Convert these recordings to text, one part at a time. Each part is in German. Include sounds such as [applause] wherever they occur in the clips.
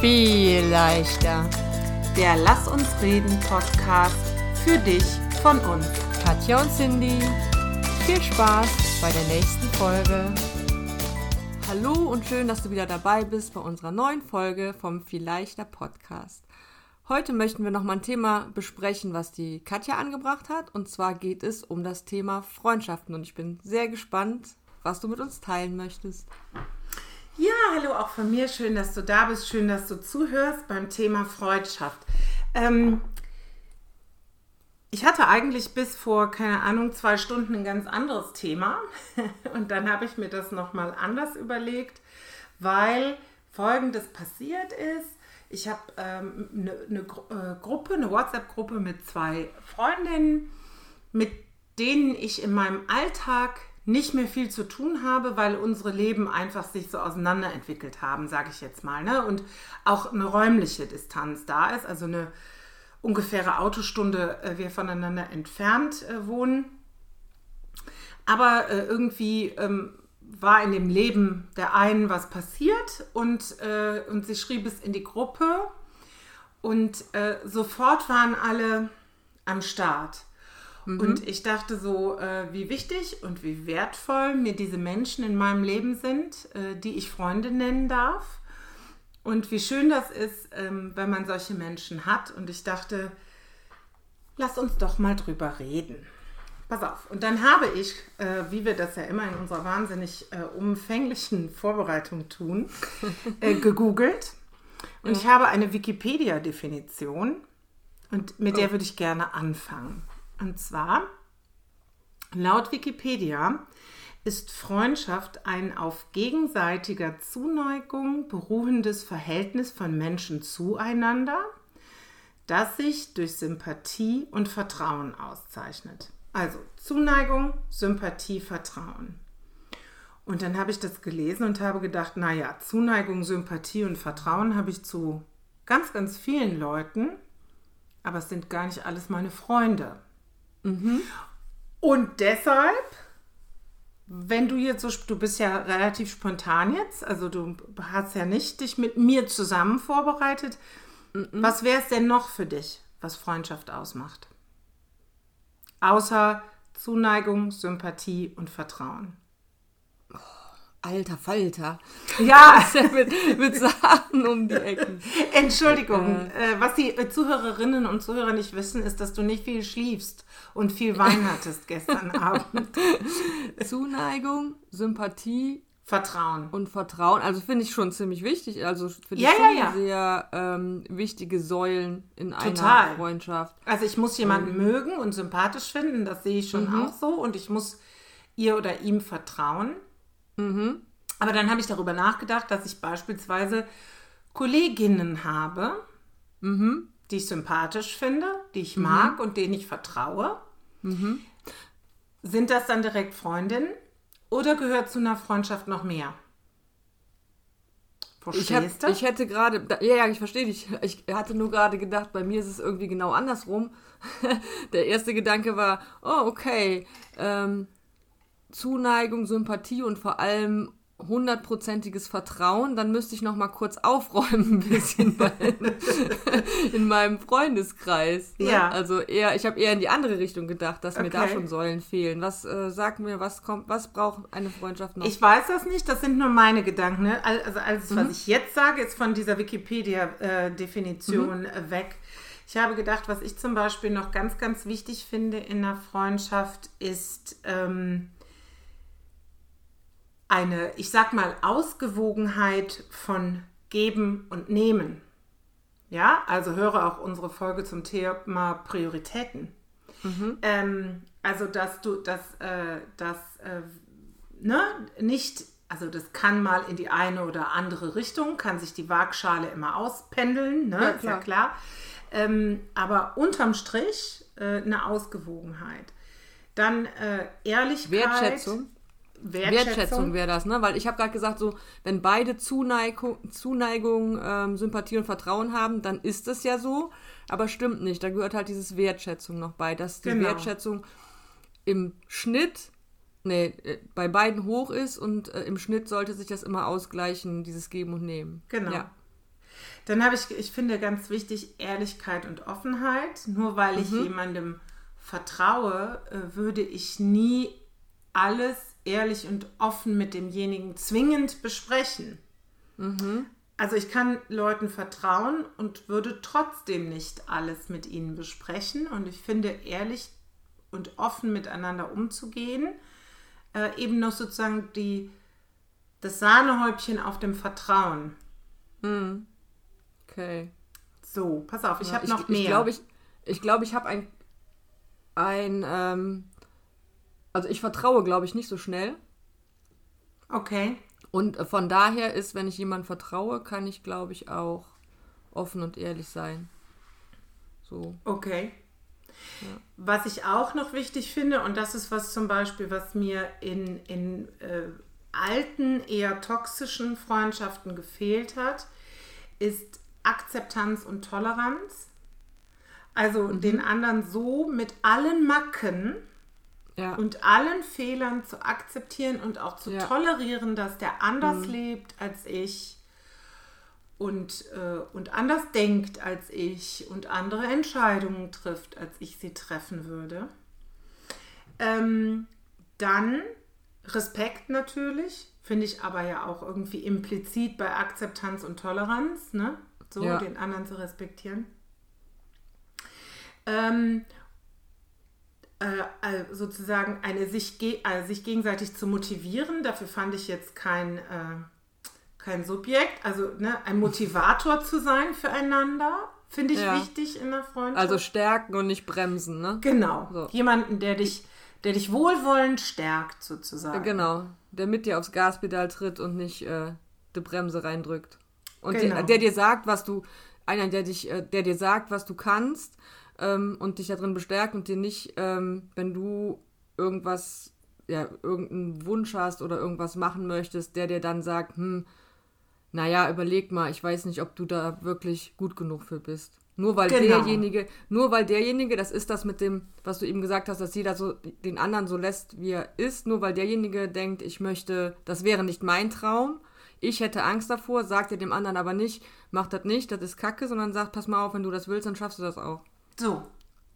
Viel leichter. Der Lass uns reden Podcast für dich von uns. Katja und Cindy. Viel Spaß bei der nächsten Folge. Hallo und schön, dass du wieder dabei bist bei unserer neuen Folge vom Viel leichter Podcast. Heute möchten wir nochmal ein Thema besprechen, was die Katja angebracht hat. Und zwar geht es um das Thema Freundschaften. Und ich bin sehr gespannt, was du mit uns teilen möchtest. Ja, hallo auch von mir. Schön, dass du da bist. Schön, dass du zuhörst beim Thema Freundschaft. Ähm, ich hatte eigentlich bis vor, keine Ahnung, zwei Stunden ein ganz anderes Thema. [laughs] Und dann habe ich mir das nochmal anders überlegt, weil Folgendes passiert ist. Ich habe ähm, eine, eine äh, Gruppe, eine WhatsApp-Gruppe mit zwei Freundinnen, mit denen ich in meinem Alltag nicht mehr viel zu tun habe, weil unsere Leben einfach sich so auseinanderentwickelt haben, sage ich jetzt mal. Ne? Und auch eine räumliche Distanz da ist, also eine ungefähre Autostunde äh, wir voneinander entfernt äh, wohnen. Aber äh, irgendwie ähm, war in dem Leben der einen was passiert und, äh, und sie schrieb es in die Gruppe und äh, sofort waren alle am Start. Mhm. Und ich dachte so, äh, wie wichtig und wie wertvoll mir diese Menschen in meinem Leben sind, äh, die ich Freunde nennen darf. Und wie schön das ist, ähm, wenn man solche Menschen hat. Und ich dachte, lass uns doch mal drüber reden. Pass auf. Und dann habe ich, äh, wie wir das ja immer in unserer wahnsinnig äh, umfänglichen Vorbereitung tun, [laughs] äh, gegoogelt. Und ja. ich habe eine Wikipedia-Definition. Und mit der oh. würde ich gerne anfangen. Und zwar, laut Wikipedia ist Freundschaft ein auf gegenseitiger Zuneigung beruhendes Verhältnis von Menschen zueinander, das sich durch Sympathie und Vertrauen auszeichnet. Also Zuneigung, Sympathie, Vertrauen. Und dann habe ich das gelesen und habe gedacht, naja, Zuneigung, Sympathie und Vertrauen habe ich zu ganz, ganz vielen Leuten, aber es sind gar nicht alles meine Freunde. Mhm. Und deshalb, wenn du jetzt so, du bist ja relativ spontan jetzt, also du hast ja nicht dich mit mir zusammen vorbereitet. Mhm. Was wäre es denn noch für dich, was Freundschaft ausmacht? Außer Zuneigung, Sympathie und Vertrauen. Alter Falter. Ja, [laughs] mit, mit Sachen um die Ecken. Entschuldigung, äh, was die Zuhörerinnen und Zuhörer nicht wissen, ist, dass du nicht viel schliefst und viel Wein hattest gestern [laughs] Abend. Zuneigung, Sympathie, Vertrauen. Und Vertrauen, also finde ich schon ziemlich wichtig. Also finde ja, ich schon ja, ja. sehr ähm, wichtige Säulen in Total. einer Freundschaft. Also ich muss jemanden ähm. mögen und sympathisch finden, das sehe ich schon mhm. auch so. Und ich muss ihr oder ihm vertrauen. Mhm. Aber dann habe ich darüber nachgedacht, dass ich beispielsweise Kolleginnen habe, mhm. die ich sympathisch finde, die ich mhm. mag und denen ich vertraue. Mhm. Sind das dann direkt Freundinnen oder gehört zu einer Freundschaft noch mehr? Ich, hab, ich, hätte gerade, ja, ja, ich verstehe dich. Ich hatte nur gerade gedacht, bei mir ist es irgendwie genau andersrum. [laughs] Der erste Gedanke war, oh, okay, ähm, Zuneigung, Sympathie und vor allem hundertprozentiges Vertrauen, dann müsste ich noch mal kurz aufräumen ein bisschen bei, [laughs] in meinem Freundeskreis. Ne? Ja. Also eher, ich habe eher in die andere Richtung gedacht, dass okay. mir da schon Säulen fehlen. Was äh, sag mir, was kommt, was braucht eine Freundschaft noch? Ich weiß das nicht, das sind nur meine Gedanken. Ne? Also alles, mhm. was ich jetzt sage, ist von dieser Wikipedia-Definition äh, mhm. weg. Ich habe gedacht, was ich zum Beispiel noch ganz, ganz wichtig finde in einer Freundschaft, ist ähm, eine, ich sag mal, Ausgewogenheit von Geben und Nehmen. Ja, also höre auch unsere Folge zum Thema Prioritäten. Mhm. Ähm, also, dass du, dass, äh, dass äh, ne, nicht, also das kann mal in die eine oder andere Richtung, kann sich die Waagschale immer auspendeln, ne, ja, klar. ja klar. Ähm, aber unterm Strich äh, eine Ausgewogenheit. Dann äh, Ehrlichkeit. Wertschätzung. Wertschätzung, Wertschätzung wäre das, ne? Weil ich habe gerade gesagt, so, wenn beide Zuneigung, Zuneigung ähm, Sympathie und Vertrauen haben, dann ist es ja so. Aber stimmt nicht. Da gehört halt dieses Wertschätzung noch bei, dass die genau. Wertschätzung im Schnitt, nee, äh, bei beiden hoch ist und äh, im Schnitt sollte sich das immer ausgleichen, dieses Geben und Nehmen. Genau. Ja. Dann habe ich, ich finde ganz wichtig, Ehrlichkeit und Offenheit. Nur weil ich jemandem vertraue, äh, würde ich nie alles ehrlich und offen mit demjenigen zwingend besprechen. Also ich kann Leuten vertrauen und würde trotzdem nicht alles mit ihnen besprechen. Und ich finde, ehrlich und offen miteinander umzugehen, äh, eben noch sozusagen die, das Sahnehäubchen auf dem Vertrauen. Okay. So, pass auf, ich Ja, habe noch Ich mehr. glaube, ich, ich, glaub, ich habe ein, ein ähm, also ich vertraue, glaube ich, nicht so schnell. okay, Und äh, von daher ist, wenn ich jemandem vertraue, kann ich, glaube ich, auch offen und ehrlich sein. So. okay. Was ich auch noch wichtig finde, und das ist was zum Beispiel, was mir in, in äh, alten, eher toxischen Freundschaften gefehlt hat, ist Akzeptanz und Toleranz. Also den anderen so mit allen Macken Ja. und allen Fehlern zu akzeptieren und auch zu Ja. tolerieren, dass der anders lebt als ich und, äh, und anders denkt als ich und andere Entscheidungen trifft, als ich sie treffen würde. Ähm, dann Respekt natürlich, finde ich aber ja auch irgendwie implizit bei Akzeptanz und Toleranz, ne? So Ja. den anderen zu respektieren. Ähm, äh, äh, sozusagen eine sich, äh, sich gegenseitig zu motivieren. Dafür fand ich jetzt kein, äh, kein Subjekt, also ne, ein Motivator zu sein füreinander, finde ich Ja. wichtig in der Freundschaft. Also stärken und nicht bremsen, ne? genau, So. jemanden, der dich, der dich wohlwollend stärkt sozusagen. Genau. Der mit dir aufs Gaspedal tritt und nicht äh, die Bremse reindrückt. Und Genau. der, der dir sagt, was du, einer, der dich, äh, der dir sagt, was du kannst ähm, und dich darin bestärkt und dir nicht, ähm, wenn du irgendwas, ja, irgendeinen Wunsch hast oder irgendwas machen möchtest, der dir dann sagt, hm, naja, überleg mal, ich weiß nicht, ob du da wirklich gut genug für bist. Nur weil Genau. derjenige, nur weil derjenige, das ist das mit dem, was du eben gesagt hast, dass jeder so den anderen so lässt, wie er ist, nur weil derjenige denkt, ich möchte, das wäre nicht mein Traum, ich hätte Angst davor, sagt er dem anderen aber nicht, mach das nicht, das ist Kacke, sondern sagt, pass mal auf, wenn du das willst, dann schaffst du das auch. So,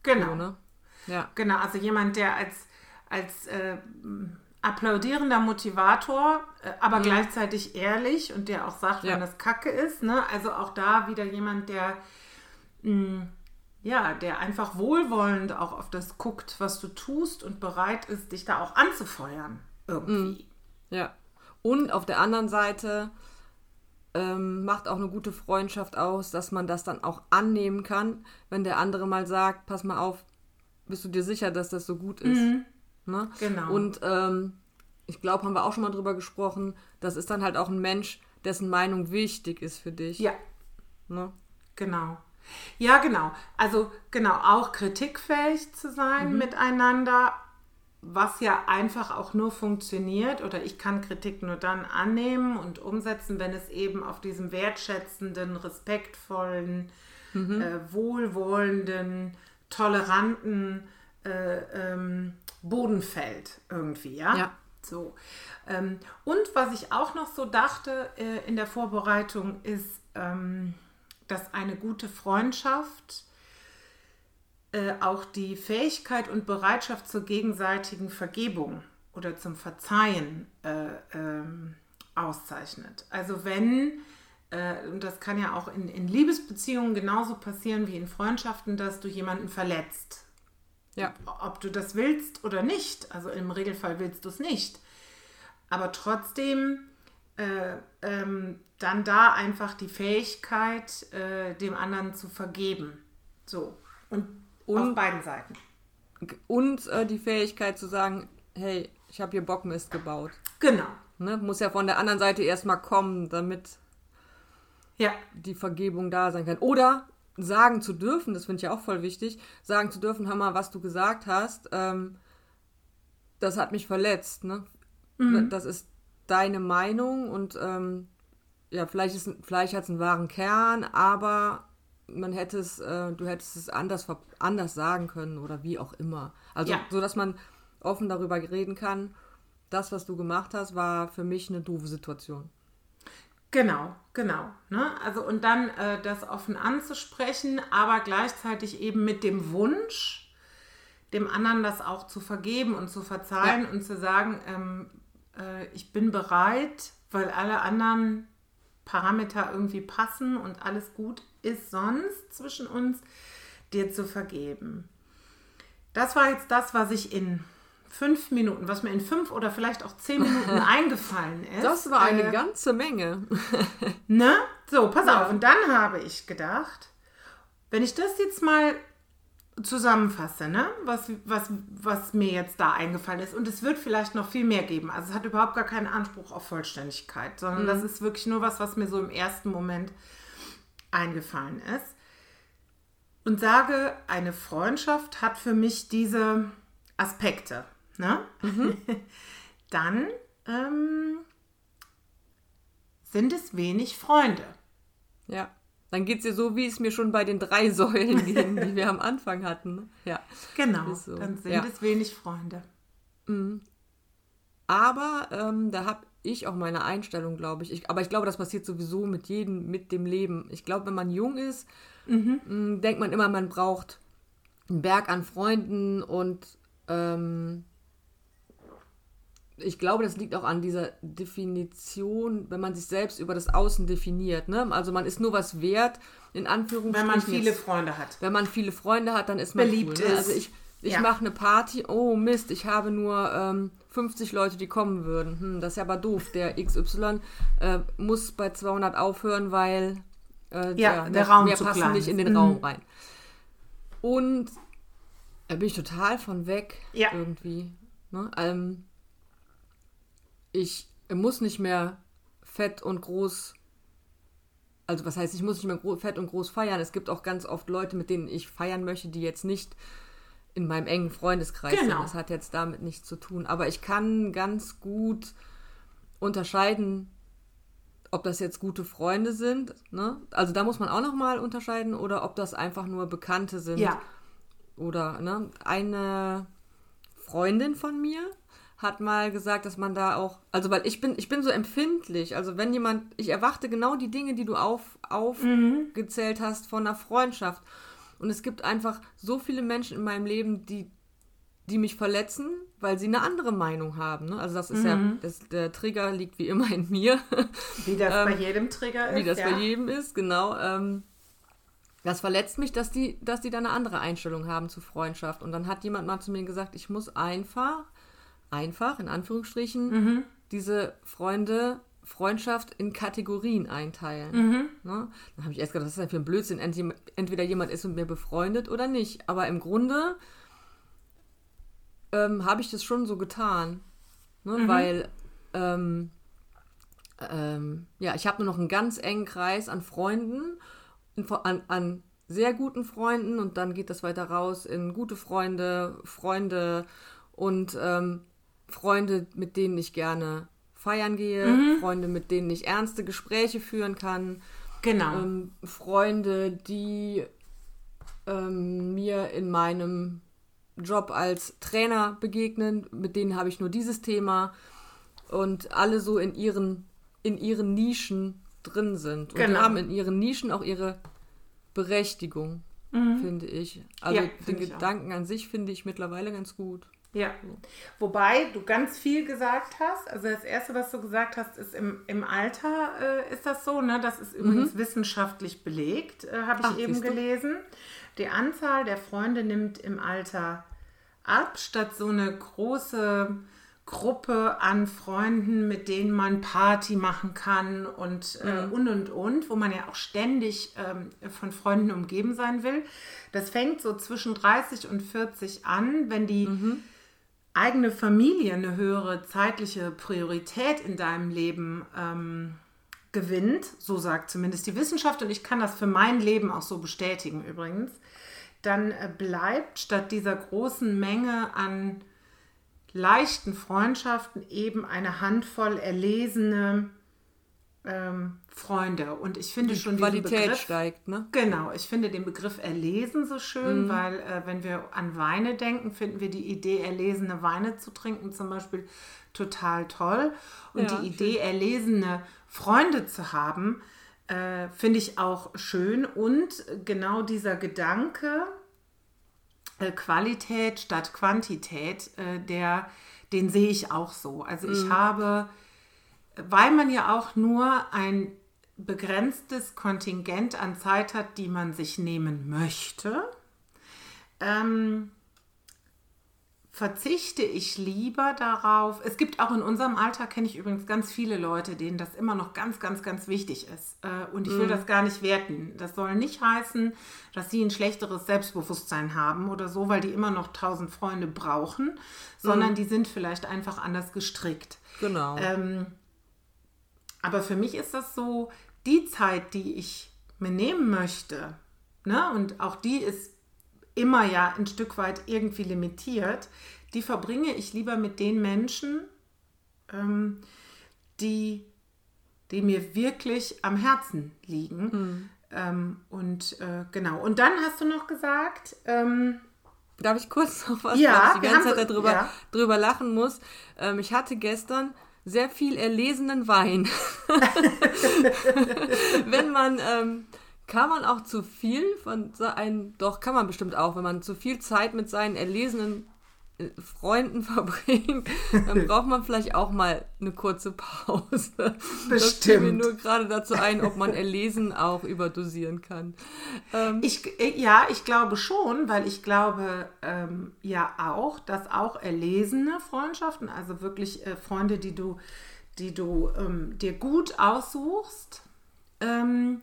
genau. So, ne? Ja. Genau, also jemand, der als, als äh, applaudierender Motivator, äh, aber gleichzeitig ehrlich und der auch sagt, Ja. wenn das Kacke ist. Ne? Also auch da wieder jemand, der mh, ja, der einfach wohlwollend auch auf das guckt, was du tust und bereit ist, dich da auch anzufeuern. Irgendwie. Ja. Und auf der anderen Seite ähm, macht auch eine gute Freundschaft aus, dass man das dann auch annehmen kann, wenn der andere mal sagt, pass mal auf, bist du dir sicher, dass das so gut ist? Ne? Genau. Und ähm, ich glaube, haben wir auch schon mal drüber gesprochen, das ist dann halt auch ein Mensch, dessen Meinung wichtig ist für dich. Ja, Ne? Genau. Ja, genau. Also genau, auch kritikfähig zu sein miteinander, was ja einfach auch nur funktioniert oder ich kann Kritik nur dann annehmen und umsetzen, wenn es eben auf diesem wertschätzenden, respektvollen, äh, wohlwollenden, toleranten äh, ähm, Boden fällt irgendwie, ja? Ja. So. Ähm, und was ich auch noch so dachte äh, in der Vorbereitung ist, ähm, dass eine gute Freundschaft äh, auch die Fähigkeit und Bereitschaft zur gegenseitigen Vergebung oder zum Verzeihen äh, ähm, auszeichnet. Also wenn, äh, und das kann ja auch in, in Liebesbeziehungen genauso passieren wie in Freundschaften, dass du jemanden verletzt. Ja. Ob du das willst oder nicht. Also im Regelfall willst du es nicht. Aber trotzdem äh, ähm, dann da einfach die Fähigkeit, äh, dem anderen zu vergeben. So. Und, auf Und- beiden Seiten. Und äh, die Fähigkeit zu sagen, hey, ich habe hier Bockmist gebaut. Genau. Ne? Muss ja von der anderen Seite erstmal kommen, damit Ja. die Vergebung da sein kann. Oder sagen zu dürfen, das finde ich ja auch voll wichtig, sagen zu dürfen, hör mal, was du gesagt hast, ähm, das hat mich verletzt. Ne? Das ist deine Meinung und ähm, ja, vielleicht, ist, vielleicht hat es einen wahren Kern, aber man hätte es, äh, du hättest es anders, anders sagen können oder wie auch immer. Also Ja. so, dass man offen darüber reden kann, das, was du gemacht hast, war für mich eine doofe Situation. Genau, genau. Ne? Also und dann äh, das offen anzusprechen, aber gleichzeitig eben mit dem Wunsch, dem anderen das auch zu vergeben und zu verzeihen Ja. und zu sagen, ähm, äh, ich bin bereit, weil alle anderen Parameter irgendwie passen und alles gut ist sonst zwischen uns, dir zu vergeben. Das war jetzt das, was ich in fünf Minuten, was mir in fünf oder vielleicht auch zehn Minuten [laughs] eingefallen ist. Das war eine äh, ganze Menge. Ne? So, pass Ja. auf. Und dann habe ich gedacht, wenn ich das jetzt mal zusammenfasse, ne? was, was, was mir jetzt da eingefallen ist, und es wird vielleicht noch viel mehr geben. Also es hat überhaupt gar keinen Anspruch auf Vollständigkeit, sondern das ist wirklich nur was, was mir so im ersten Moment eingefallen ist. Und sage, eine Freundschaft hat für mich diese Aspekte. Ne? [laughs] Dann ähm, sind es wenig Freunde. Ja. Dann geht es dir so, wie es mir schon bei den drei [laughs] Säulen ging, die wir am Anfang hatten. ne? Ja. Genau, so. dann sind Ja. es wenig Freunde. Aber ähm, da habe ich auch meine Einstellung, glaube ich. ich. Aber ich glaube, das passiert sowieso mit jedem, mit dem Leben. Ich glaube, wenn man jung ist, mh, denkt man immer, man braucht einen Berg an Freunden und ähm, ich glaube, das liegt auch an dieser Definition, wenn man sich selbst über das Außen definiert. Ne? Also man ist nur was wert, in Anführungsstrichen. Wenn man viele Freunde hat. wenn man viele Freunde hat, dann ist man Beliebt cool. Ne? ist. Also ich, ich Ja. mache eine Party, oh Mist, ich habe nur ähm, 50 Leute, die kommen würden. Hm, das ist ja aber doof. Der XY äh, muss bei 200 aufhören, weil äh, Ja, der Raum mehr zu passen klein nicht in den Mhm. Raum rein. Und da bin ich total von weg Ja. irgendwie. Ne? Ähm, ich muss nicht mehr fett und groß also was heißt, ich muss nicht mehr fett und groß feiern. Es gibt auch ganz oft Leute, mit denen ich feiern möchte, die jetzt nicht in meinem engen Freundeskreis Genau. sind. Das hat jetzt damit nichts zu tun. Aber ich kann ganz gut unterscheiden, ob das jetzt gute Freunde sind. Ne? Also da muss man auch noch mal unterscheiden oder ob das einfach nur Bekannte sind. Ja, Oder ne, eine Freundin von mir hat mal gesagt, dass man da auch, also weil ich bin, ich bin so empfindlich, also wenn jemand, ich erwarte genau die Dinge, die du auf, aufgezählt hast von einer Freundschaft. Und es gibt einfach so viele Menschen in meinem Leben, die, die mich verletzen, weil sie eine andere Meinung haben. Ne? Also das ist ja, das, der Trigger liegt wie immer in mir. [laughs] wie das bei jedem Trigger ist. Ähm, wie das ja. bei jedem ist, genau. Ähm, das verletzt mich, dass die, dass die da eine andere Einstellung haben zu Freundschaft. Und dann hat jemand mal zu mir gesagt, ich muss einfach, einfach, in Anführungsstrichen, Mhm. diese Freunde, Freundschaft in Kategorien einteilen. Mhm. Ne? Dann habe ich erst gedacht, was ist denn für ein Blödsinn? Ent- Entweder jemand ist mit mir befreundet oder nicht. Aber im Grunde ähm, habe ich das schon so getan. Ne? Mhm. Weil, ähm, ähm, ja, ich habe nur noch einen ganz engen Kreis an Freunden, an, an sehr guten Freunden und dann geht das weiter raus in gute Freunde, Freunde und ähm, Freunde, mit denen ich gerne feiern gehe, Mhm. Freunde, mit denen ich ernste Gespräche führen kann, Genau. ähm, Freunde, die ähm, mir in meinem Job als Trainer begegnen, mit denen habe ich nur dieses Thema und alle so in ihren, in ihren Nischen drin sind. Und die Genau. haben in ihren Nischen auch ihre Berechtigung, finde ich. Also Mhm. Ja, den ich auch. Gedanken an sich finde ich mittlerweile ganz gut. Ja. Wobei du ganz viel gesagt hast. Also das Erste, was du gesagt hast, ist im, im Alter äh, ist das so. Ne? Das ist übrigens wissenschaftlich belegt, äh, habe ich Mhm. Ach, eben gelesen. Die Anzahl der Freunde nimmt im Alter ab, statt so eine große Gruppe an Freunden, mit denen man Party machen kann und äh, und und und, wo man ja auch ständig ähm, von Freunden umgeben sein will. Das fängt so zwischen 30 und 40 an, wenn die eigene Familie eine höhere zeitliche Priorität in deinem Leben ähm, gewinnt, so sagt zumindest die Wissenschaft und ich kann das für mein Leben auch so bestätigen übrigens, dann äh, bleibt statt dieser großen Menge an leichten Freundschaften eben eine Handvoll erlesene ähm, Freunde. Und ich finde Die schon Qualität Begriff, steigt, ne? Genau, ich finde den Begriff erlesen so Mhm. schön, weil äh, wenn wir an Weine denken, finden wir die Idee, erlesene Weine zu trinken zum Beispiel total toll. Und Ja, die Idee, erlesene Freunde zu haben, äh, finde ich auch schön. Und genau dieser Gedanke, äh, Qualität statt Quantität, äh, der, den sehe ich auch so. Also ich habe, weil man ja auch nur ein begrenztes Kontingent an Zeit hat, die man sich nehmen möchte, ähm, verzichte ich lieber darauf. Es gibt auch in unserem Alter, kenne ich übrigens ganz viele Leute, denen das immer noch ganz, ganz, ganz wichtig ist. Äh, Und ich will das gar nicht werten. Das soll nicht heißen, dass sie ein schlechteres Selbstbewusstsein haben oder so, weil die immer noch tausend Freunde brauchen, sondern die sind vielleicht einfach anders gestrickt. Genau. Ähm, aber für mich ist das so, die Zeit, die ich mir nehmen möchte, ne, und auch die ist immer ja ein Stück weit irgendwie limitiert, die verbringe ich lieber mit den Menschen, ähm, die, die mir wirklich am Herzen liegen. Ähm, und äh, genau. Und dann hast du noch gesagt, ähm, Darf ich kurz noch was, Ja, weil ich die ganze haben Zeit darüber, ja. drüber lachen muss. Ähm, ich hatte gestern sehr viel erlesenen Wein. [laughs] wenn man, ähm, kann man auch zu viel von seinen, doch kann man bestimmt auch, wenn man zu viel Zeit mit seinen erlesenen Freunden [laughs] verbringt, dann [laughs] braucht man vielleicht auch mal eine kurze Pause. Das fiel mir Bestimmt. nur gerade dazu ein, ob man erlesen auch überdosieren kann. Ähm, Ich, äh, ja, ich glaube schon, weil ich glaube ähm, ja auch, dass auch erlesene Freundschaften, also wirklich äh, Freunde, die du, die du ähm, dir gut aussuchst, ähm,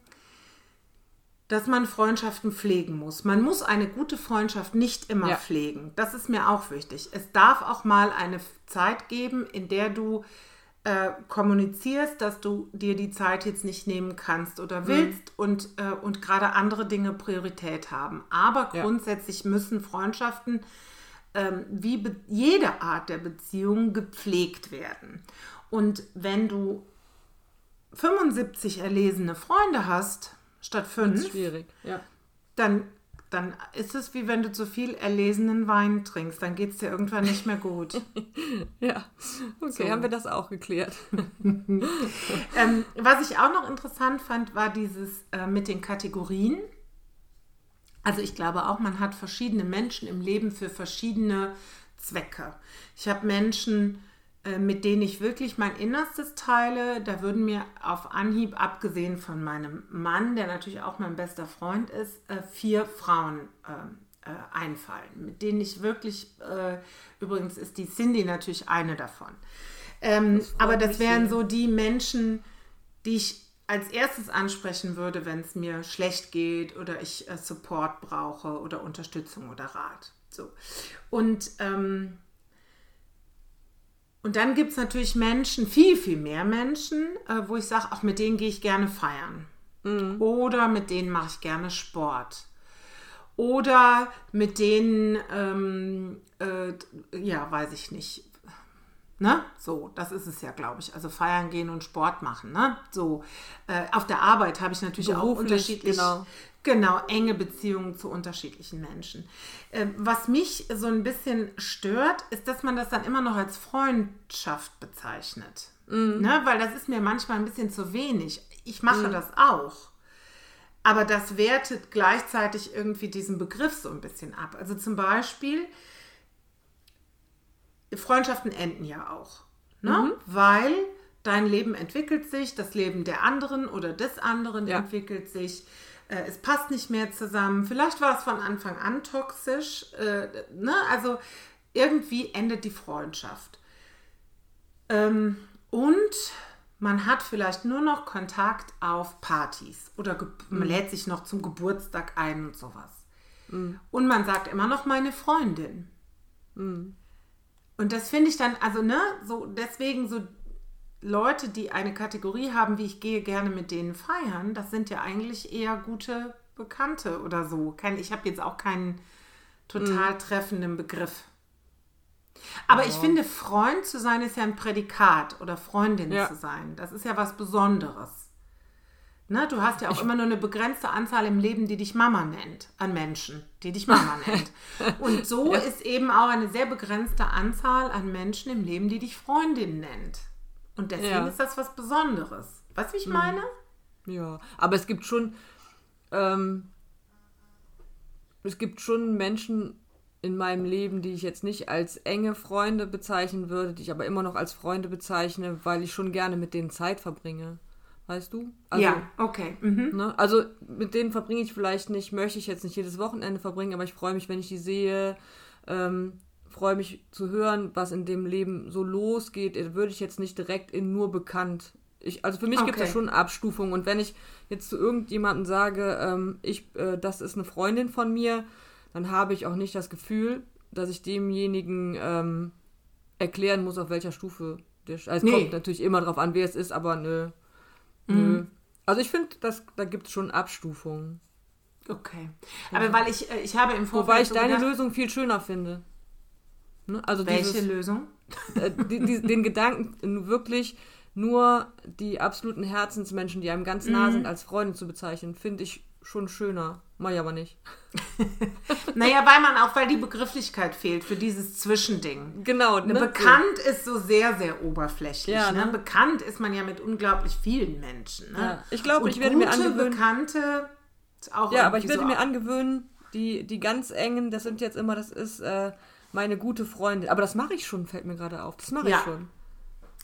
dass man Freundschaften pflegen muss. Man muss eine gute Freundschaft nicht immer Ja. pflegen. Das ist mir auch wichtig. Es darf auch mal eine Zeit geben, in der du äh, kommunizierst, dass du dir die Zeit jetzt nicht nehmen kannst oder willst und, äh, und gerade andere Dinge Priorität haben. Aber Ja. grundsätzlich müssen Freundschaften ähm, wie jede Art der Beziehung gepflegt werden. Und wenn du 75 erlesene Freunde hast, statt fünf, schwierig, ja. dann, dann ist es wie wenn du zu viel erlesenen Wein trinkst. Dann geht es dir irgendwann nicht mehr gut. [laughs] Ja, okay, So. haben wir das auch geklärt. [laughs] ähm, was ich auch noch interessant fand, war dieses äh, mit den Kategorien. Also ich glaube auch, man hat verschiedene Menschen im Leben für verschiedene Zwecke. Ich habe Menschen, mit denen ich wirklich mein Innerstes teile. Da würden mir auf Anhieb, abgesehen von meinem Mann, der natürlich auch mein bester Freund ist, äh, vier Frauen äh, äh, einfallen, mit denen ich wirklich, äh, übrigens ist die Cindy natürlich eine davon. Ähm, freut aber das wären so die Menschen, die ich als erstes ansprechen würde, wenn es mir schlecht geht oder ich äh, Support brauche oder Unterstützung oder Rat. So. Und, ähm, und dann gibt es natürlich Menschen, viel, viel mehr Menschen, äh, wo ich sage, auch mit denen gehe ich gerne feiern. Oder mit denen mache ich gerne Sport. Oder mit denen, ähm, äh, ja, weiß ich nicht, Ne? So, das ist es ja, glaube ich. Also feiern gehen und Sport machen. Ne? So, äh, auf der Arbeit habe ich natürlich auch Beruflich, unterschiedlich, genau. genau, enge Beziehungen zu unterschiedlichen Menschen. Ähm, was mich so ein bisschen stört, ist, dass man das dann immer noch als Freundschaft bezeichnet. Ne? Weil das ist mir manchmal ein bisschen zu wenig. Ich mache das auch. Aber das wertet gleichzeitig irgendwie diesen Begriff so ein bisschen ab. Also zum Beispiel, Freundschaften enden ja auch. Ne? Weil dein Leben entwickelt sich, das Leben der anderen oder des anderen Ja. entwickelt sich. Äh, es passt nicht mehr zusammen. Vielleicht war es von Anfang an toxisch. Äh, ne? Also irgendwie endet die Freundschaft. Ähm, und man hat vielleicht nur noch Kontakt auf Partys oder ge- man lädt sich noch zum Geburtstag ein und sowas. Und man sagt immer noch meine Freundin. Und das finde ich dann, also ne, so deswegen so Leute, die eine Kategorie haben, wie ich gehe gerne mit denen feiern, das sind ja eigentlich eher gute Bekannte oder so. Kein, ich habe jetzt auch keinen total treffenden Begriff. Aber ich finde, Freund zu sein ist ja ein Prädikat oder Freundin Ja. zu sein. Das ist ja was Besonderes. Ne? Du hast ja auch immer nur eine begrenzte Anzahl im Leben, die dich Mama nennt, an Menschen, die dich Mama [laughs] nennt. Und so ist eben auch eine sehr begrenzte Anzahl an Menschen im Leben, die dich Freundin nennt. Und deswegen Ja. ist das was Besonderes. Weißt du, wie ich meine? Ja, aber es gibt schon, ähm, es gibt schon Menschen in meinem Leben, die ich jetzt nicht als enge Freunde bezeichnen würde, die ich aber immer noch als Freunde bezeichne, weil ich schon gerne mit denen Zeit verbringe. Weißt du? Also, ja, okay. Mhm. Ne? Also mit denen verbringe ich vielleicht nicht, möchte ich jetzt nicht jedes Wochenende verbringen, aber ich freue mich, wenn ich die sehe, ähm, freue mich zu hören, was in dem Leben so losgeht. Äh, Würde ich jetzt nicht direkt in nur bekannt. Ich, also für mich gibt es Okay. schon Abstufungen und wenn ich jetzt zu irgendjemandem sage, ähm, ich, äh, das ist eine Freundin von mir, dann habe ich auch nicht das Gefühl, dass ich demjenigen ähm, erklären muss, auf welcher Stufe der. Also es Nee. kommt natürlich immer drauf an, wer es ist, aber nö. Nö. Also ich finde, da gibt es schon Abstufungen. Okay. Aber weil ich, äh, ich habe im Vorfeld Wobei ich so deine gedacht, Lösung viel schöner finde. Ne? Also welche dieses, Lösung? äh, die, die, den Gedanken, wirklich nur die absoluten Herzensmenschen, die einem ganz Mhm. nah sind, als Freunde zu bezeichnen, finde ich schon schöner. Mach ich aber nicht. [laughs] Naja, weil man auch, weil die Begrifflichkeit fehlt für dieses Zwischending. Genau. Ne, ne? bekannt ist so sehr, sehr oberflächlich. Ja, ne? ne? Bekannt ist man ja mit unglaublich vielen Menschen. Ne? Ja, ich glaube, ich werde mir gute angewöhnen- Bekannte auch Ja, aber ich werde so mir angewöhnen, die, die ganz engen, das sind jetzt immer, das ist äh, meine gute Freundin. Aber das mache ich schon, fällt mir gerade auf. Das mache Ja, ich schon.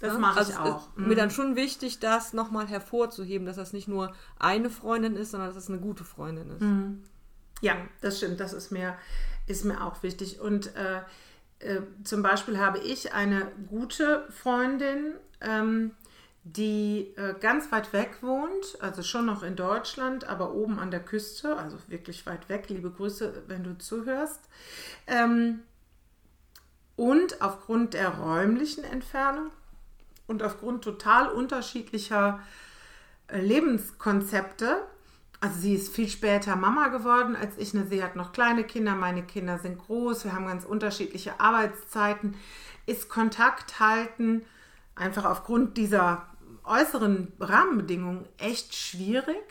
Das Ne? mache Also ich auch. Ist mir dann schon wichtig, das nochmal hervorzuheben, dass das nicht nur eine Freundin ist, sondern dass es eine gute Freundin ist. Mhm. Ja, das stimmt. Das ist mir, ist mir auch wichtig. Und äh, äh, zum Beispiel habe ich eine gute Freundin, ähm, die äh, ganz weit weg wohnt, also schon noch in Deutschland, aber oben an der Küste, also wirklich weit weg. Liebe Grüße, wenn du zuhörst. Ähm, und aufgrund der räumlichen Entfernung und aufgrund total unterschiedlicher äh, Lebenskonzepte. Also sie ist viel später Mama geworden als ich. Ne? Sie hat noch kleine Kinder, meine Kinder sind groß, wir haben ganz unterschiedliche Arbeitszeiten. Ist Kontakt halten einfach aufgrund dieser äußeren Rahmenbedingungen echt schwierig.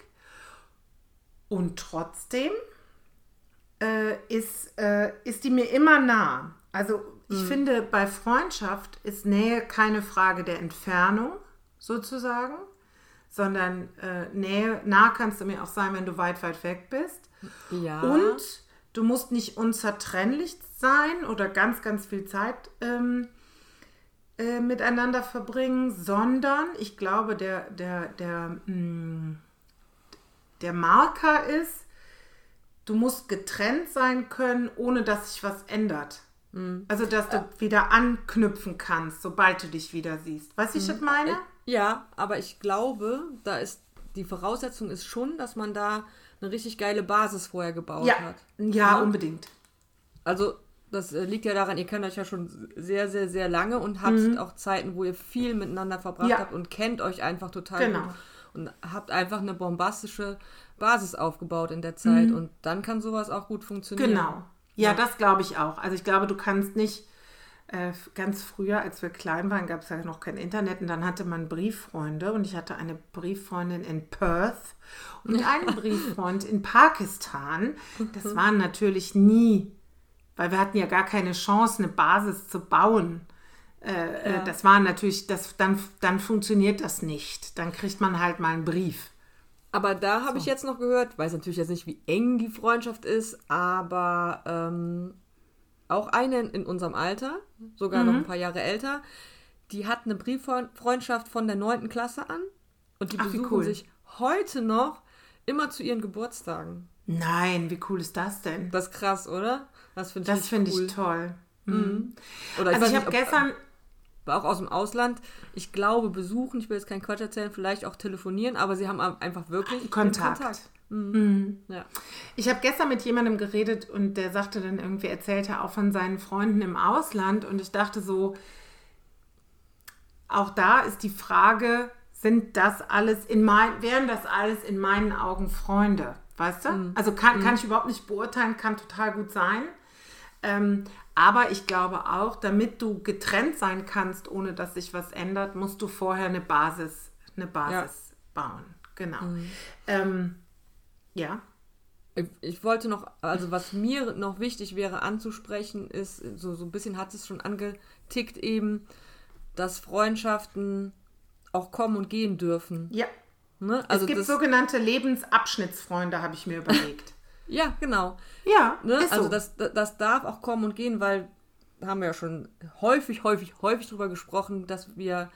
Und trotzdem äh, ist, äh, ist die mir immer nah. Also ich finde, bei Freundschaft ist Nähe keine Frage der Entfernung sozusagen, sondern äh, Nähe, nah kannst du mir auch sein, wenn du weit, weit weg bist. Ja. Und du musst nicht unzertrennlich sein oder ganz, ganz viel Zeit ähm, äh, miteinander verbringen, sondern ich glaube, der, der, der, mh, der Marker ist, du musst getrennt sein können, ohne dass sich was ändert. Also, dass du wieder anknüpfen kannst, sobald du dich wieder siehst. Weißt du, wie ich das meine? Ja, aber ich glaube, da ist die Voraussetzung ist schon, dass man da eine richtig geile Basis vorher gebaut Ja, hat. ja, unbedingt. Also das äh, liegt ja daran, ihr kennt euch ja schon sehr, sehr, sehr lange und habt auch Zeiten, wo ihr viel miteinander verbracht Mhm. Ja. habt und kennt euch einfach total Genau. gut und habt einfach eine bombastische Basis aufgebaut in der Zeit und dann kann sowas auch gut funktionieren. Mhm. Genau. Ja, das glaube ich auch. Also ich glaube, du kannst nicht, äh, ganz früher, als wir klein waren, gab es ja noch kein Internet und dann hatte man Brieffreunde und ich hatte eine Brieffreundin in Perth und [laughs] einen Brieffreund in Pakistan. Das waren natürlich nie, weil wir hatten ja gar keine Chance, eine Basis zu bauen. Äh, äh, Ja. Das war natürlich, das, dann, dann funktioniert das nicht. Dann kriegt man halt mal einen Brief. Aber da habe ich jetzt noch gehört, weiß natürlich jetzt nicht, wie eng die Freundschaft ist, aber ähm, auch eine in unserem Alter, sogar Mhm. noch ein paar Jahre älter, die hat eine Brieffreundschaft von der 9. Klasse an und die Ach, besuchen cool. sich heute noch immer zu ihren Geburtstagen. Nein, wie cool ist das denn? Das ist krass, oder? Das finde ich, Das finde cool. ich toll. Oder ich Also ich nicht, habe gestern, auch aus dem Ausland, ich glaube, besuchen, ich will jetzt keinen Quatsch erzählen, vielleicht auch telefonieren, aber sie haben einfach wirklich Kontakt. Ja. Ich habe gestern mit jemandem geredet und der sagte dann irgendwie, erzählte auch von seinen Freunden im Ausland und ich dachte so, auch da ist die Frage, sind das alles in mein, wären das alles in meinen Augen Freunde? Weißt du? Also kann, kann ich überhaupt nicht beurteilen, kann total gut sein. Ähm, aber ich glaube auch, damit du getrennt sein kannst, ohne dass sich was ändert, musst du vorher eine Basis, eine Basis ja. bauen. Genau. Mhm. Ähm, ja. Ich, ich, wollte noch, also was mir noch wichtig wäre anzusprechen, ist, so, so ein bisschen hat es schon angetickt eben, dass Freundschaften auch kommen und gehen dürfen. Ja. Ne? Also es gibt sogenannte Lebensabschnittsfreunde, habe ich mir überlegt. Ja, genau. Ja, ne? also so. das, das darf auch kommen und gehen, weil haben wir ja schon häufig, häufig, häufig darüber gesprochen, dass wir,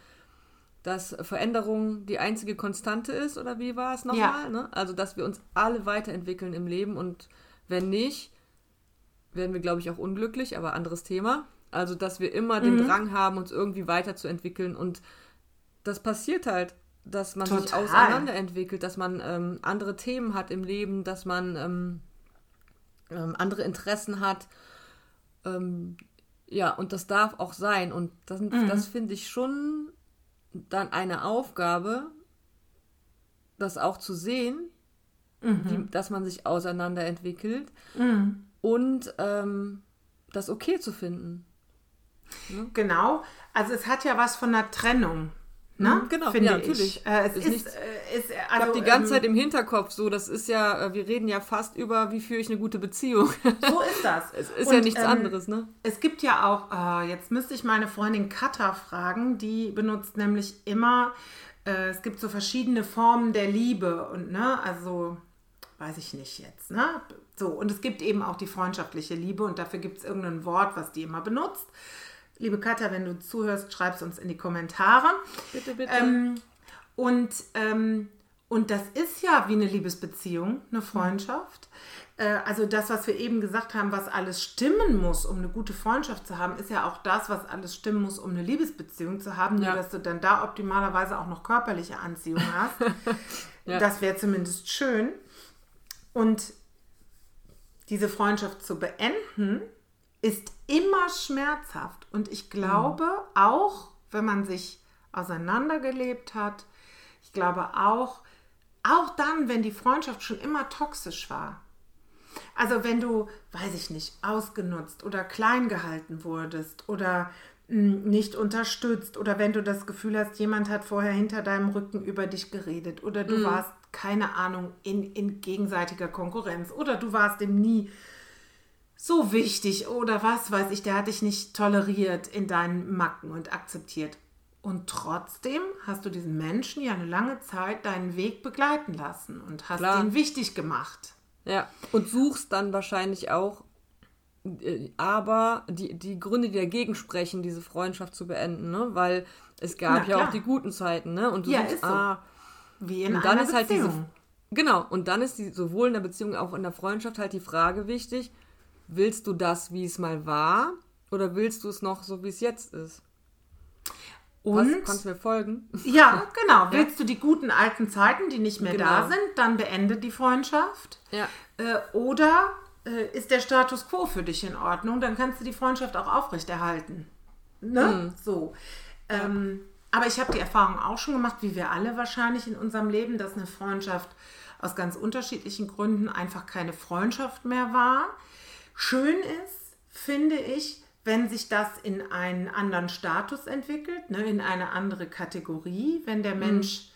dass Veränderung die einzige Konstante ist, oder wie war es nochmal? Ja. Ne? Also, dass wir uns alle weiterentwickeln im Leben und wenn nicht, werden wir, glaube ich, auch unglücklich, aber anderes Thema. Also, dass wir immer den mhm. Drang haben, uns irgendwie weiterzuentwickeln und das passiert halt, dass man Total. sich auseinanderentwickelt, dass man ähm, andere Themen hat im Leben, dass man ähm, ähm, andere Interessen hat. Ähm, ja, und das darf auch sein. Und das, mhm. das finde ich schon dann eine Aufgabe, das auch zu sehen, mhm. wie, dass man sich auseinanderentwickelt mhm. und ähm, das okay zu finden. Ne? Genau. Also es hat ja was von einer Trennung. Ne? Mhm, genau, Finde ja, natürlich. Äh, es ist, ist, nicht, äh, ist, also, ich habe die ganze ähm, Zeit im Hinterkopf so, das ist ja, äh, wir reden ja fast über, wie führe ich eine gute Beziehung. [laughs] So ist das. es ist Und, ja nichts ähm, anderes, ne? Es gibt ja auch, äh, jetzt müsste ich meine Freundin Katha fragen, die benutzt nämlich immer, äh, es gibt so verschiedene Formen der Liebe und, ne, also, weiß ich nicht jetzt, ne? So, und es gibt eben auch die freundschaftliche Liebe und dafür gibt es irgendein Wort, was die immer benutzt. Liebe Katja, wenn du zuhörst, schreib es uns in die Kommentare. Bitte, bitte. Ähm, und, ähm, und das ist ja wie eine Liebesbeziehung, eine Freundschaft. Mhm. Äh, also das, was wir eben gesagt haben, was alles stimmen muss, um eine gute Freundschaft zu haben, ist ja auch das, was alles stimmen muss, um eine Liebesbeziehung zu haben. Ja. Nur, dass du dann da optimalerweise auch noch körperliche Anziehung hast. [laughs] ja. Das wäre zumindest schön. Und diese Freundschaft zu beenden, ist immer schmerzhaft. Und ich glaube mhm. auch, wenn man sich auseinandergelebt hat, ich glaube auch, auch dann, wenn die Freundschaft schon immer toxisch war. Also wenn du, weiß ich nicht, ausgenutzt oder klein gehalten wurdest oder hm, nicht unterstützt oder wenn du das Gefühl hast, jemand hat vorher hinter deinem Rücken über dich geredet oder du mhm. warst, keine Ahnung, in, in gegenseitiger Konkurrenz oder du warst dem nie so wichtig oder was weiß ich, der hat dich nicht toleriert in deinen Macken und akzeptiert. Und trotzdem hast du diesen Menschen ja eine lange Zeit deinen Weg begleiten lassen und hast Klar. ihn wichtig gemacht. Ja, und suchst dann wahrscheinlich auch, äh, aber die, die Gründe, die dagegen sprechen, diese Freundschaft zu beenden, ne? weil es gab ja auch die guten Zeiten, ne? Und du ja, suchst, ah, so. wie in und dann einer ist halt Beziehung. diese Genau, und dann ist die, sowohl in der Beziehung als auch in der Freundschaft halt die Frage wichtig, willst du das, wie es mal war, oder willst du es noch so, wie es jetzt ist? Und Was, kannst du mir folgen? [laughs] Ja, genau. Willst du die guten alten Zeiten, die nicht mehr genau. da sind, dann beende die Freundschaft. Ja. Äh, oder äh, ist der Status quo für dich in Ordnung? Dann kannst du die Freundschaft auch aufrechterhalten. Ne? Mhm. So. Ähm, aber ich habe die Erfahrung auch schon gemacht, wie wir alle wahrscheinlich in unserem Leben, dass eine Freundschaft aus ganz unterschiedlichen Gründen einfach keine Freundschaft mehr war. Schön ist, finde ich, wenn sich das in einen anderen Status entwickelt, ne, in eine andere Kategorie, wenn der mhm. Mensch,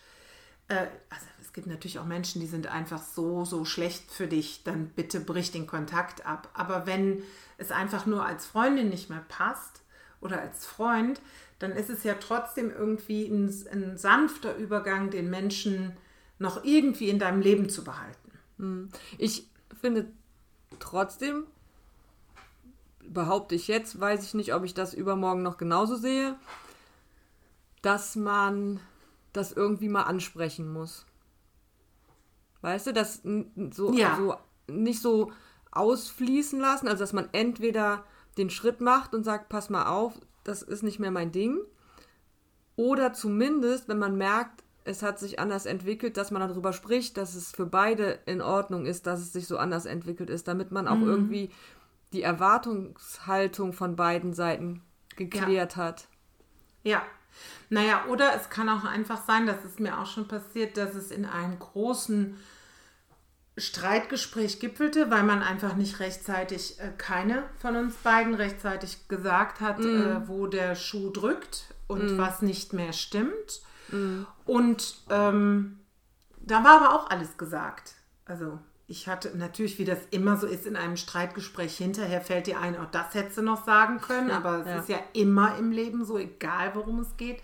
mhm. äh, also es gibt natürlich auch Menschen, die sind einfach so, so schlecht für dich, dann bitte brich den Kontakt ab. Aber wenn es einfach nur als Freundin nicht mehr passt oder als Freund, dann ist es ja trotzdem irgendwie ein, ein sanfter Übergang, den Menschen noch irgendwie in deinem Leben zu behalten. Mhm. Ich finde trotzdem, behaupte ich jetzt, weiß ich nicht, ob ich das übermorgen noch genauso sehe, dass man das irgendwie mal ansprechen muss. Weißt du, das so, ja. so nicht so ausfließen lassen, also dass man entweder den Schritt macht und sagt, pass mal auf, das ist nicht mehr mein Ding. Oder zumindest, wenn man merkt, es hat sich anders entwickelt, dass man darüber spricht, dass es für beide in Ordnung ist, dass es sich so anders entwickelt ist, damit man auch mhm. irgendwie die Erwartungshaltung von beiden Seiten geklärt ja. hat. Ja. Naja, oder es kann auch einfach sein, das ist mir auch schon passiert, dass es in einem großen Streitgespräch gipfelte, weil man einfach nicht rechtzeitig, äh, keine von uns beiden rechtzeitig gesagt hat, äh, wo der Schuh drückt und was nicht mehr stimmt. Und ähm, da war aber auch alles gesagt. Also ich hatte natürlich, wie das immer so ist in einem Streitgespräch, hinterher fällt dir ein, auch das hättest du noch sagen können, aber es ja. ist ja immer im Leben so, egal worum es geht.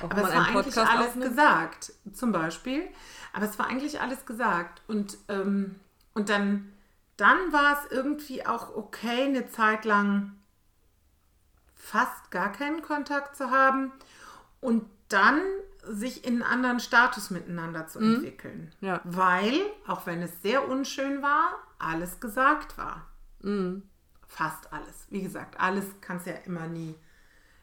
Auch aber es war eigentlich Podcast alles aufnimmt? gesagt, zum Beispiel. Aber es war eigentlich alles gesagt. Und, ähm, und dann, dann war es irgendwie auch okay, eine Zeit lang fast gar keinen Kontakt zu haben und dann sich in einen anderen Status miteinander zu entwickeln. Ja. Weil, auch wenn es sehr unschön war, alles gesagt war. Fast alles. Wie gesagt, alles kannst du ja immer nie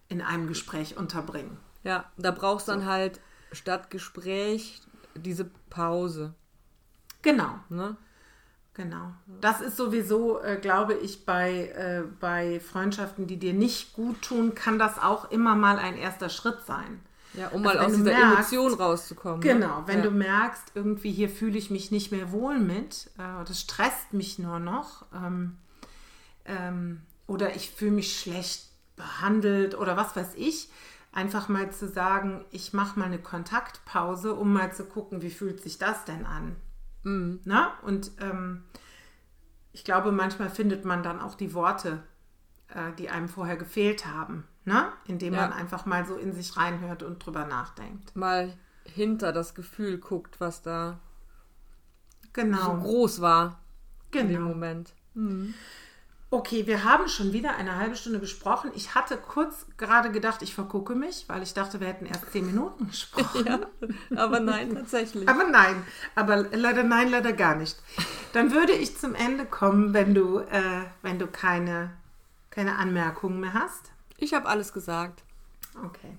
in einem Gespräch unterbringen. Ja, da brauchst du dann halt statt Gespräch diese Pause. Genau. Ne? Genau. Das ist sowieso, äh, glaube ich, bei, äh, bei Freundschaften, die dir nicht gut tun, kann das auch immer mal ein erster Schritt sein. Ja, um mal Also aus dieser merkst- Emotion rauszukommen. ne? Genau, wenn ja. du merkst, irgendwie hier fühle ich mich nicht mehr wohl mit, äh, das stresst mich nur noch, ähm, ähm, oder ich fühle mich schlecht behandelt oder was weiß ich, einfach mal zu sagen, ich mache mal eine Kontaktpause, um mal zu gucken, wie fühlt sich das denn an. Na? Und ähm, ich glaube, manchmal findet man dann auch die Worte, äh, die einem vorher gefehlt haben, ne? indem Ja. man einfach mal so in sich reinhört und drüber nachdenkt. Mal hinter das Gefühl guckt, was da so Genau. groß war in dem genau. Moment. Okay, wir haben schon wieder eine halbe Stunde gesprochen. Ich hatte kurz gerade gedacht, ich vergucke mich, weil ich dachte, wir hätten erst zehn Minuten [laughs] gesprochen. Ja, aber nein, tatsächlich. Aber nein, aber leider nein, leider gar nicht. Dann würde ich zum Ende kommen, wenn du, äh, wenn du keine, keine Anmerkungen mehr hast. Ich habe alles gesagt. Okay.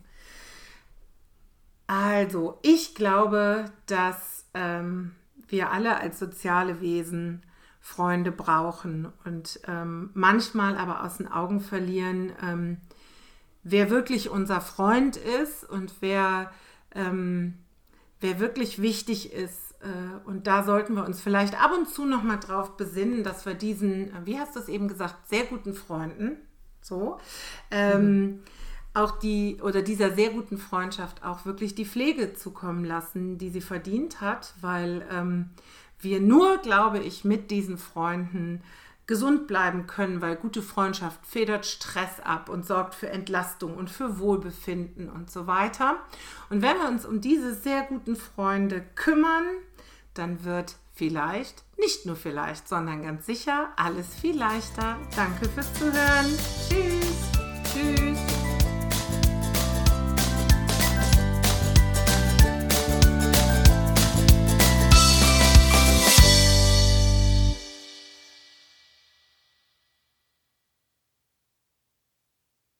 Also, ich glaube, dass ähm, wir alle als soziale Wesen Freunde brauchen und ähm, manchmal aber aus den Augen verlieren, ähm, wer wirklich unser Freund ist und wer, ähm, wer wirklich wichtig ist. Äh, und da sollten wir uns vielleicht ab und zu noch mal drauf besinnen, dass wir diesen, äh, wie hast du es eben gesagt, sehr guten Freunden, so, ähm, auch die oder dieser sehr guten Freundschaft auch wirklich die Pflege zukommen lassen, die sie verdient hat, weil ähm, wir nur, glaube ich, mit diesen Freunden gesund bleiben können, weil gute Freundschaft federt Stress ab und sorgt für Entlastung und für Wohlbefinden und so weiter. Und wenn wir uns um diese sehr guten Freunde kümmern, dann wird vielleicht, nicht nur vielleicht, sondern ganz sicher alles viel leichter. Danke fürs Zuhören. Tschüss. Tschüss.